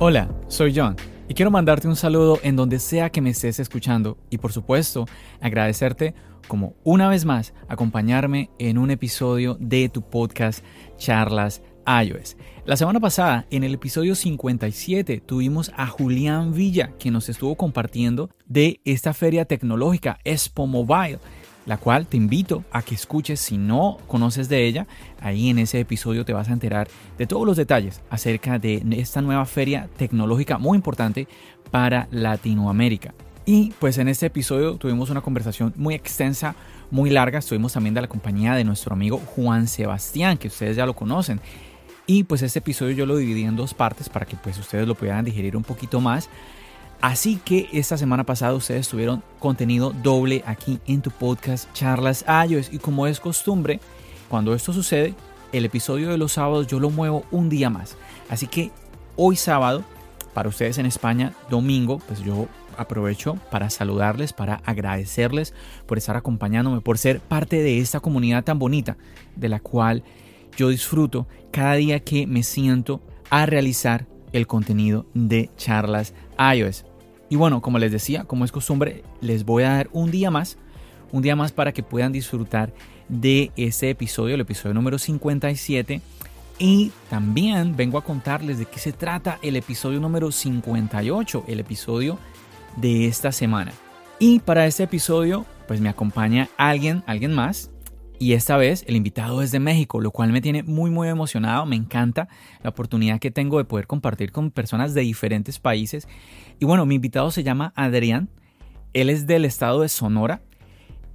Hola, soy John y quiero mandarte un saludo en donde sea que me estés escuchando y por supuesto agradecerte como una vez más acompañarme en un episodio de tu podcast Charlas iOS. La semana pasada, en el episodio 57, tuvimos a Julián Villa, que nos estuvo compartiendo de esta feria tecnológica Expo Mobile la cual te invito a que escuches si no conoces de ella. Ahí en ese episodio te vas a enterar de todos los detalles acerca de esta nueva feria tecnológica muy importante para Latinoamérica. Y pues en este episodio tuvimos una conversación muy extensa, muy larga. Estuvimos también de la compañía de nuestro amigo Juan Sebastián, que ustedes ya lo conocen. Y pues este episodio yo lo dividí en dos partes para que pues ustedes lo pudieran digerir un poquito más. Así que esta semana pasada ustedes tuvieron contenido doble aquí en tu podcast Charlas iOS y como es costumbre, cuando esto sucede, el episodio de los sábados yo lo muevo un día más. Así que hoy sábado, para ustedes en España, domingo, pues yo aprovecho para saludarles, para agradecerles por estar acompañándome, por ser parte de esta comunidad tan bonita de la cual yo disfruto cada día que me siento a realizar el contenido de charlas iOS. Y bueno, como les decía, como es costumbre, les voy a dar un día más, un día más para que puedan disfrutar de este episodio, el episodio número 57. Y también vengo a contarles de qué se trata el episodio número 58, el episodio de esta semana. Y para este episodio, pues me acompaña alguien, alguien más, y esta vez el invitado es de México, lo cual me tiene muy muy emocionado, me encanta la oportunidad que tengo de poder compartir con personas de diferentes países. Y bueno, mi invitado se llama Adrián, él es del estado de Sonora.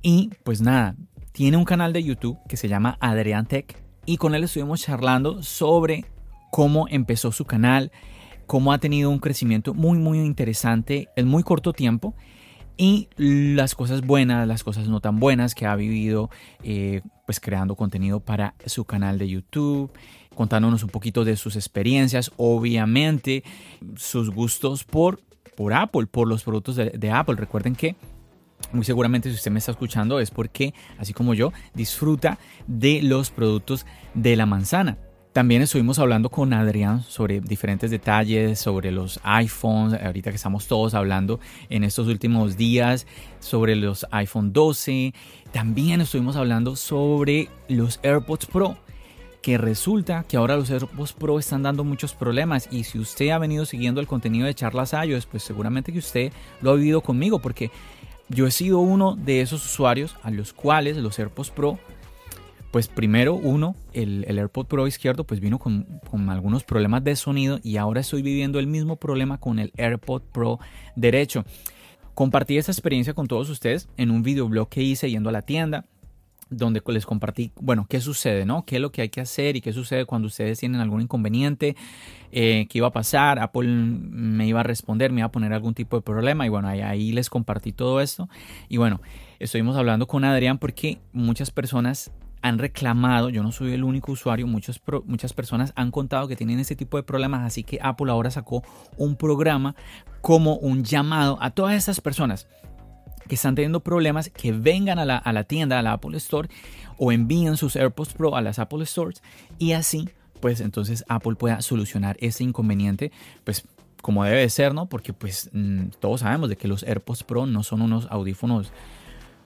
Y pues nada, tiene un canal de YouTube que se llama Adrián Tech. Y con él estuvimos charlando sobre cómo empezó su canal, cómo ha tenido un crecimiento muy muy interesante en muy corto tiempo. Y las cosas buenas, las cosas no tan buenas que ha vivido eh, pues creando contenido para su canal de YouTube, contándonos un poquito de sus experiencias, obviamente sus gustos por, por Apple, por los productos de, Apple. Recuerden que muy seguramente si usted me está escuchando es porque, así como yo, disfruta de los productos de la manzana. También estuvimos hablando con Adrián sobre diferentes detalles, sobre los iPhones, ahorita que estamos todos hablando en estos últimos días, sobre los iPhone 12. También estuvimos hablando sobre los AirPods Pro, que resulta que ahora los AirPods Pro están dando muchos problemas y si usted ha venido siguiendo el contenido de charlas iOS, pues seguramente que usted lo ha vivido conmigo porque yo he sido uno de esos usuarios a los cuales los AirPods Pro pues primero uno, el, AirPod Pro izquierdo pues vino con, algunos problemas de sonido y ahora estoy viviendo el mismo problema con el AirPod Pro derecho. Compartí esta experiencia con todos ustedes en un videoblog que hice yendo a la tienda donde les compartí, bueno, qué sucede, ¿no? ¿Qué es lo que hay que hacer y qué sucede cuando ustedes tienen algún inconveniente? Eh, ¿Qué iba a pasar? Apple me iba a responder, me iba a poner algún tipo de problema y bueno, ahí, ahí les compartí todo esto. Y bueno, estuvimos hablando con Adrián porque muchas personas han reclamado, yo no soy el único usuario, muchos muchas personas han contado que tienen ese tipo de problemas, así que Apple ahora sacó un programa como un llamado a todas estas personas que están teniendo problemas que vengan a la, a la tienda, a la Apple Store o envíen sus AirPods Pro a las Apple Stores y así pues entonces Apple pueda solucionar ese inconveniente pues como debe ser, ¿no? Porque pues mm, todos sabemos de que los AirPods Pro no son unos audífonos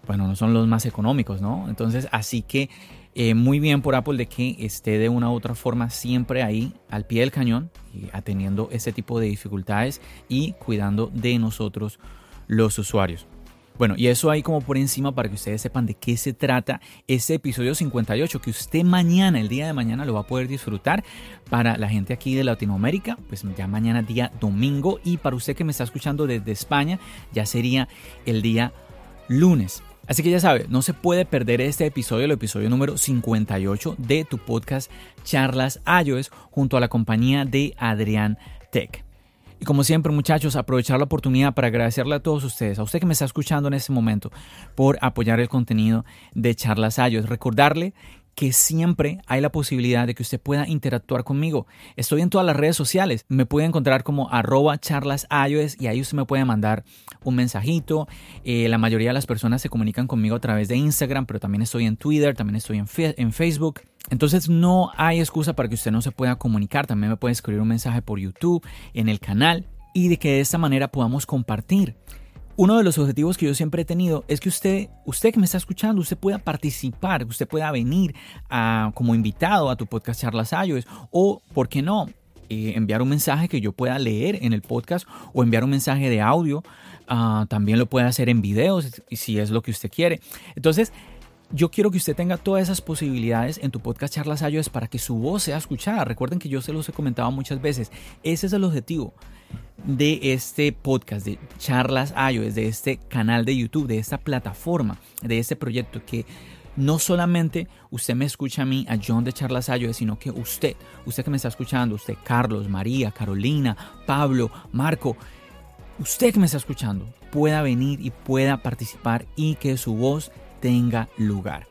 bueno, no son los más económicos, ¿no? Entonces, así que eh, muy bien por Apple de que esté de una u otra forma siempre ahí al pie del cañón, y atendiendo ese tipo de dificultades y cuidando de nosotros los usuarios. Bueno, y eso ahí como por encima para que ustedes sepan de qué se trata ese episodio 58 que usted mañana, el día de mañana, lo va a poder disfrutar. Para la gente aquí de Latinoamérica, pues ya mañana día domingo y para usted que me está escuchando desde España, ya sería el día lunes. Así que ya sabes, no se puede perder este episodio, el episodio número 58 de tu podcast Charlas iOS junto a la compañía de Adrián Tech. Y como siempre, muchachos, aprovechar la oportunidad para agradecerle a todos ustedes, a usted que me está escuchando en este momento, por apoyar el contenido de Charlas iOS. Recordarle que siempre hay la posibilidad de que usted pueda interactuar conmigo. Estoy en todas las redes sociales. Me puede encontrar como arroba charlas y ahí usted me puede mandar un mensajito. Eh, la mayoría de las personas se comunican conmigo a través de Instagram, pero también estoy en Twitter, también estoy en, en Facebook. Entonces no hay excusa para que usted no se pueda comunicar. También me puede escribir un mensaje por YouTube, en el canal y de que de esta manera podamos compartir uno de los objetivos que yo siempre he tenido es que usted, usted que me está escuchando, usted pueda participar, usted pueda venir como invitado a tu podcast Charlas iOS o, ¿por qué no? Eh, enviar un mensaje que yo pueda leer en el podcast o enviar un mensaje de audio. Ah, también lo puede hacer en videos si es lo que usted quiere. Entonces, yo quiero que usted tenga todas esas posibilidades en tu podcast Charlas iOS para que su voz sea escuchada. Recuerden que yo se los he comentado muchas veces. Ese es el objetivo de este podcast, de Charlas iOS, de este canal de YouTube, de esta plataforma, de este proyecto que no solamente usted me escucha a mí, a John de Charlas iOS, sino que usted, usted que me está escuchando, usted Carlos, María, Carolina, Pablo, Marco, usted que me está escuchando, pueda venir y pueda participar y que su voz tenga lugar.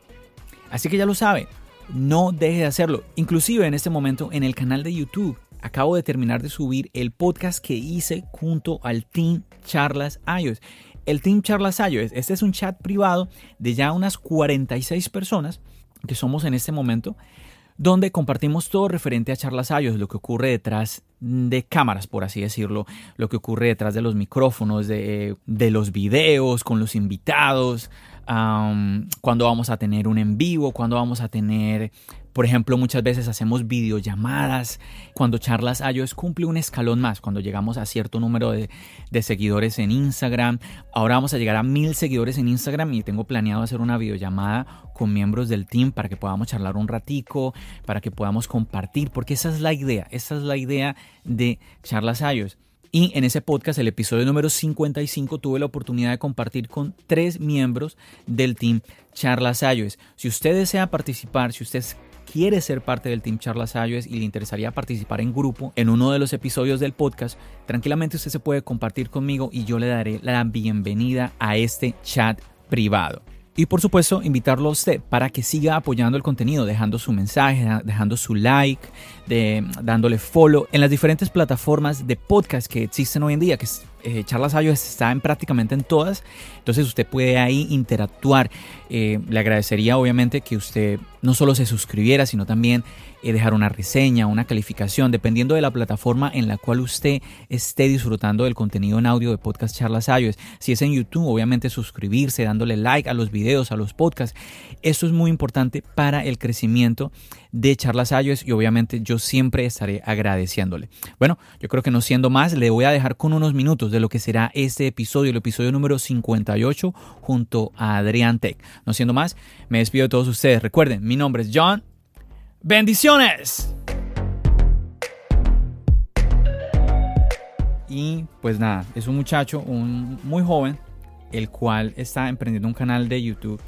Así que ya lo sabe, no deje de hacerlo. Inclusive en este momento en el canal de YouTube acabo de terminar de subir el podcast que hice junto al Team Charlas iOS. El Team Charlas iOS, este es un chat privado de ya unas 46 personas que somos en este momento, donde compartimos todo referente a Charlas iOS, lo que ocurre detrás de cámaras, por así decirlo, lo que ocurre detrás de los micrófonos, de los videos, con los invitados, cuando vamos a tener un en vivo, cuando vamos a tener, por ejemplo, muchas veces hacemos videollamadas, cuando Charlas iOS cumple un escalón más, cuando llegamos a cierto número de, de, seguidores en Instagram. Ahora vamos a llegar a mil seguidores en Instagram y tengo planeado hacer una videollamada con miembros del team para que podamos charlar un ratico, para que podamos compartir, porque esa es la idea, esa es la idea de Charlas iOS. Y en ese podcast, el episodio número 55, tuve la oportunidad de compartir con tres miembros del team Charlas iOS. Si usted desea participar, si usted quiere ser parte del Team Charlas iOS y le interesaría participar en grupo en uno de los episodios del podcast, tranquilamente usted se puede compartir conmigo y yo le daré la bienvenida a este chat privado. Y por supuesto, invitarlo a usted para que siga apoyando el contenido, dejando su mensaje, dejando su like, de, dándole follow en las diferentes plataformas de podcast que existen hoy en día, eh, Charlas iOS está en prácticamente en todas. Entonces usted puede ahí interactuar. Eh, le agradecería obviamente que usted no solo se suscribiera, sino también dejar una reseña, una calificación, dependiendo de la plataforma en la cual usted esté disfrutando del contenido en audio de Podcast Charlas iOS. Si es en YouTube, obviamente suscribirse, dándole like a los videos, a los podcasts. Esto es muy importante para el crecimiento de Charlas iOS y obviamente yo siempre estaré agradeciéndole. Bueno, yo creo que no siendo más, le voy a dejar con unos minutos de lo que será este episodio, el episodio número 58 junto a Adrián Tech. No siendo más, me despido de todos ustedes. Recuerden, mi nombre es John Bendiciones. Y pues nada, es un muchacho, un muy joven, el cual está emprendiendo un canal de YouTube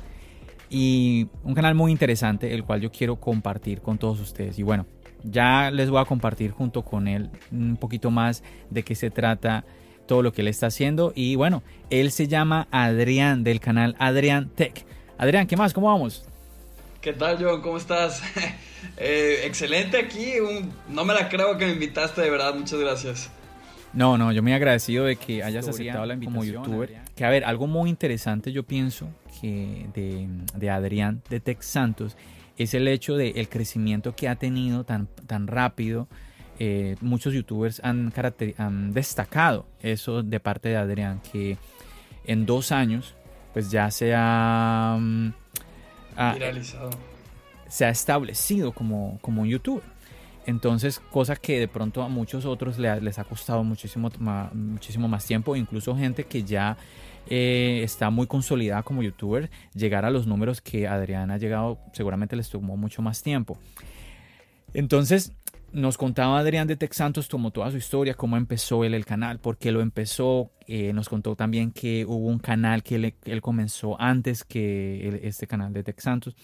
y un canal muy interesante, el cual yo quiero compartir con todos ustedes. Y bueno, ya les voy a compartir junto con él un poquito más de qué se trata todo lo que él está haciendo. Y bueno, él se llama Adrián del canal Adrián Tech. Adrián, ¿qué más? ¿Cómo vamos? ¿Qué tal, John? ¿Cómo estás? Eh, excelente aquí. no me la creo que me invitaste, de verdad. Muchas gracias. No, no, yo me he agradecido de que hayas aceptado la invitación como youtuber. Que a ver, algo muy interesante yo pienso que de, Adrián de Tex Santos es el hecho del el crecimiento que ha tenido tan, tan rápido. Eh, muchos youtubers han, han destacado eso de parte de Adrián, que en dos años pues ya se ha... Se ha establecido como, como un youtuber. Entonces, cosa que de pronto a muchos otros les ha costado muchísimo, muchísimo más tiempo, incluso gente que ya eh, está muy consolidada como youtuber, llegar a los números que Adrián ha llegado, seguramente les tomó mucho más tiempo. Entonces, nos contaba Adrián de Tex Santos, tomó toda su historia, cómo empezó él el canal, por qué lo empezó. Eh, nos contó también que hubo un canal que él, comenzó antes que este canal de Tex Santos.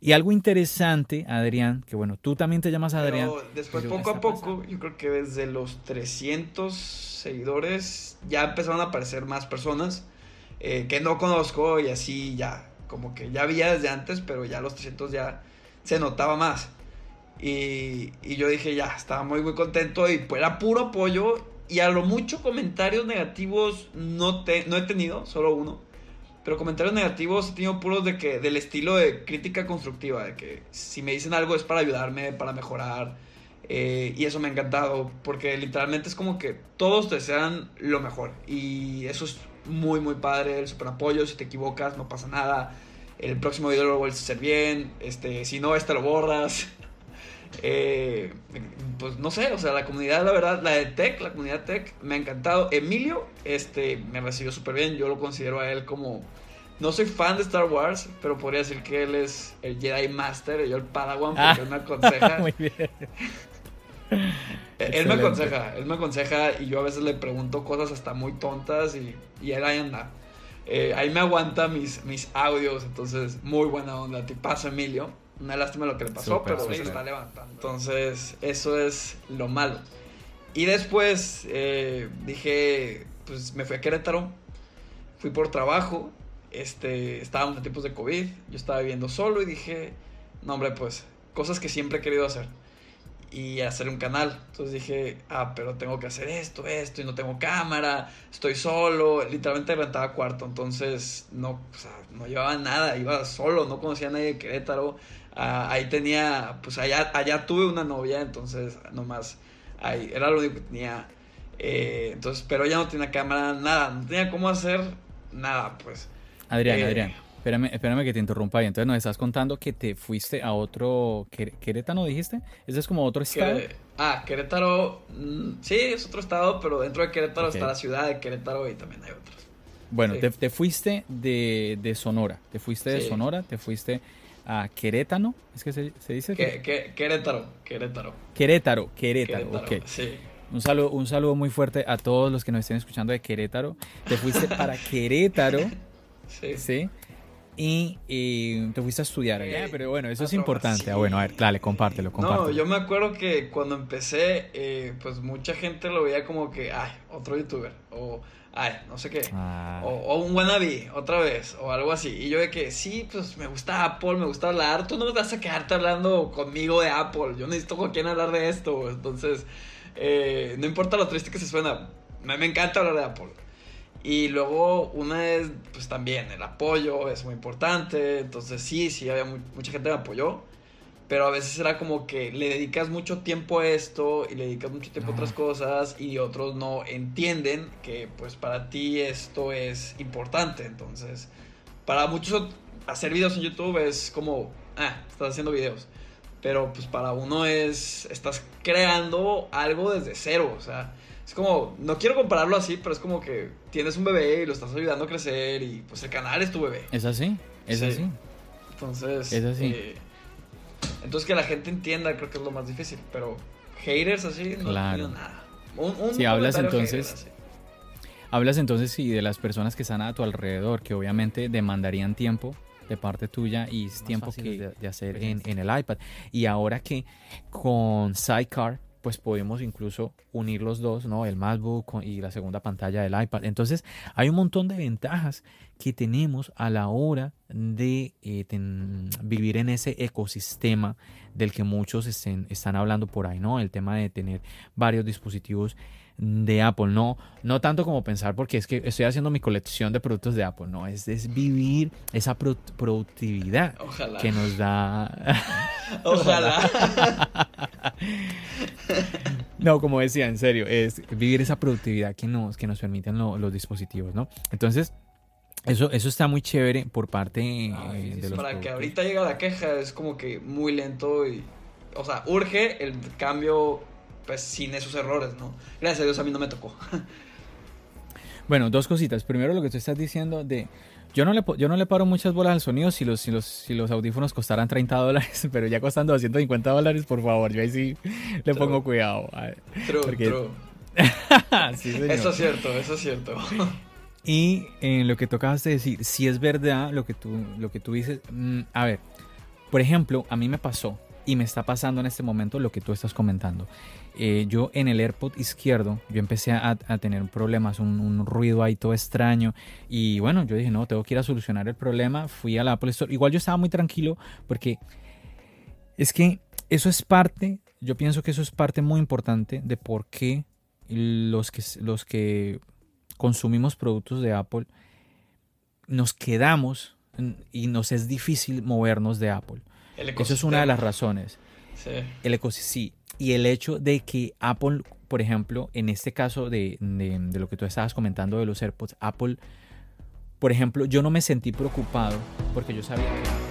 Y algo interesante, Adrián, que bueno, tú también te llamas Adrián. Pero después, poco a poco, yo creo que desde los 300 seguidores ya empezaron a aparecer más personas eh, que no conozco y así ya, como que ya había desde antes, pero ya los 300 ya se notaba más. Y, yo dije, ya, estaba muy, muy contento y pues era puro apoyo. Y a lo mucho comentarios negativos no, te, no he tenido, solo uno. Pero comentarios negativos he tenido puros de que, del estilo de crítica constructiva, de que si me dicen algo es para ayudarme, para mejorar. Eh, y eso me ha encantado, porque literalmente es como que todos desean lo mejor. Y eso es muy, muy padre, el super apoyo, si te equivocas no pasa nada. El próximo video lo vuelves a hacer bien, este, si no, este lo borras. Eh, pues no sé, o sea, la comunidad, la verdad, la de Tech, la comunidad Tech, me ha encantado. Emilio, este, me recibió súper bien. Yo lo considero a él como. No soy fan de Star Wars, pero podría decir que él es el Jedi Master y yo el Padawan porque ah, él me aconseja. Muy bien. él me aconseja, él me aconseja y yo a veces le pregunto cosas hasta muy tontas y, y él ahí anda. Eh, ahí me aguanta mis, mis audios, entonces muy buena onda. Te paso, Emilio. Una lástima lo que le pasó, pero se está levantando. Entonces, eso es lo malo. Y después eh, dije, pues me fui a Querétaro, fui por trabajo, este, estábamos en tiempos de COVID, yo estaba viviendo solo y dije, no hombre, pues cosas que siempre he querido hacer y hacer un canal. Entonces dije, ah, pero tengo que hacer esto, esto, y no tengo cámara, estoy solo, literalmente rentaba cuarto, entonces no, o sea, no llevaba nada, iba solo, no conocía a nadie de Querétaro, Ah, ahí tenía, pues allá, allá tuve una novia, entonces nomás ahí, era lo único que tenía. Eh, entonces, pero ya no tenía cámara, nada, no tenía cómo hacer nada, pues. Adrián, eh, Adrián, espérame, espérame que te interrumpa ahí. Entonces nos estás contando que te fuiste a otro, Querétaro, dijiste? ¿Ese es como otro estado? ah, Querétaro, mm, sí, es otro estado, pero dentro de Querétaro está la ciudad de Querétaro y también hay otros. Bueno, te, fuiste de, de, Sonora, te fuiste de Sonora, te fuiste a Querétaro, ¿es que se, dice? Querétaro, Querétaro. Querétaro, Querétaro, ok. Sí. Un saludo, un saludo muy fuerte a todos los que nos estén escuchando de Querétaro. Te fuiste para Querétaro, sí. ¿sí? Y, te fuiste a estudiar allá. pero bueno, eso es importante. Ah, bueno, a ver, dale, compártelo, compártelo. No, yo me acuerdo que cuando empecé, eh, pues mucha gente lo veía como que, ay, otro youtuber. O ay, no sé qué. Ah. O, un wannabe, otra vez, o algo así. Y yo de que, sí, pues me gusta Apple, me gusta hablar. Tú no vas a quedarte hablando conmigo de Apple. Yo necesito con quién hablar de esto. Entonces, eh, no importa lo triste que se suena, me, me encanta hablar de Apple. Y luego una es, pues también, el apoyo es muy importante. Entonces, sí, sí, había mucha gente que me apoyó pero a veces era como que le dedicas mucho tiempo a esto y le dedicas mucho tiempo a otras cosas y otros no entienden que pues para ti esto es importante. Entonces, para muchos hacer videos en YouTube es como, ah, estás haciendo videos. Pero pues para uno es, estás creando algo desde cero. O sea, es como, no quiero compararlo así, pero es como que tienes un bebé y lo estás ayudando a crecer y pues el canal es tu bebé. Es así, es así. Entonces, es así. Eh, entonces que la gente entienda creo que es lo más difícil, pero haters así no claro. nada. si hablas entonces hablas entonces sí de las personas que están a tu alrededor que obviamente demandarían tiempo de parte tuya y es tiempo que de, hacer en, en, el iPad. Y ahora que con Sidecar pues podemos incluso unir los dos, ¿no? El MacBook y la segunda pantalla del iPad. Entonces, hay un montón de ventajas que tenemos a la hora de eh, vivir en ese ecosistema del que muchos están hablando por ahí, ¿no? El tema de tener varios dispositivos de Apple, no, no tanto como pensar porque es que estoy haciendo mi colección de productos de Apple, no, es, es vivir esa productividad que nos da. Ojalá. no, como decía, en serio, es vivir esa productividad que nos, que nos permiten los dispositivos, ¿no? Entonces, eso, eso está muy chévere por parte eh, de los Para que ahorita llega la queja es como que muy lento y, o sea, urge el cambio pues sin esos errores, ¿no? Gracias a Dios a mí no me tocó. bueno, dos cositas. Primero lo que tú estás diciendo de Yo no, le, yo no le paro muchas bolas al sonido si los, si los, si los audífonos costaran 30 dólares, pero ya costando 250 dólares, por favor, yo ahí sí le pongo cuidado. True, true. Eso es cierto, eso es cierto. Y en lo que tocabas de decir, si es verdad lo que tú, lo que tú dices, mm, a ver, por ejemplo, a mí me pasó y me está pasando en este momento lo que tú estás comentando. Eh, yo en el AirPod izquierdo, yo empecé a, tener problemas, un, un, ruido ahí todo extraño. Y bueno, yo dije, no, tengo que ir a solucionar el problema. Fui a la Apple Store. Igual yo estaba muy tranquilo porque es que eso es parte, yo pienso que eso es parte muy importante de por qué los que, los que consumimos productos de Apple, nos quedamos y nos es difícil movernos de Apple. Eso es una de las razones. Sí. El ecosistema. Y el hecho de que Apple, por ejemplo, en este caso de, de, lo que tú estabas comentando de los AirPods, Apple, por ejemplo, yo no me sentí preocupado porque yo sabía que